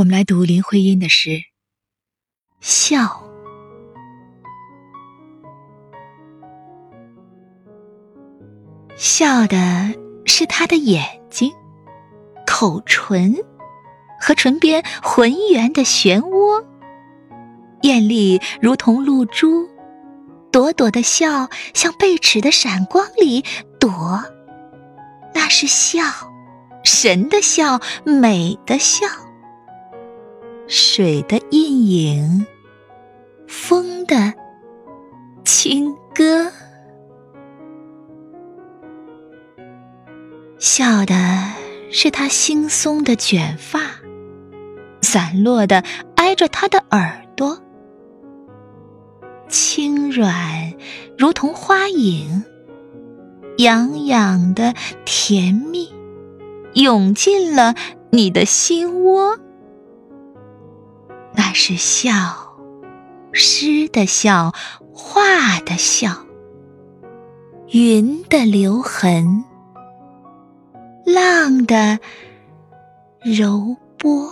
我们来读林徽因的诗《笑》。笑的是他的眼睛、口唇和唇边浑圆的漩涡，艳丽如同露珠，朵朵的笑像贝齿的闪光里躲，那是笑，神的笑，美的笑。水的印影，风的轻歌，笑的是他惺忪的卷发，散落的挨着他的耳朵，轻软如同花影，痒痒的甜蜜，涌进了你的心窝。那是笑，诗的笑，画的笑，云的留痕，浪的柔波。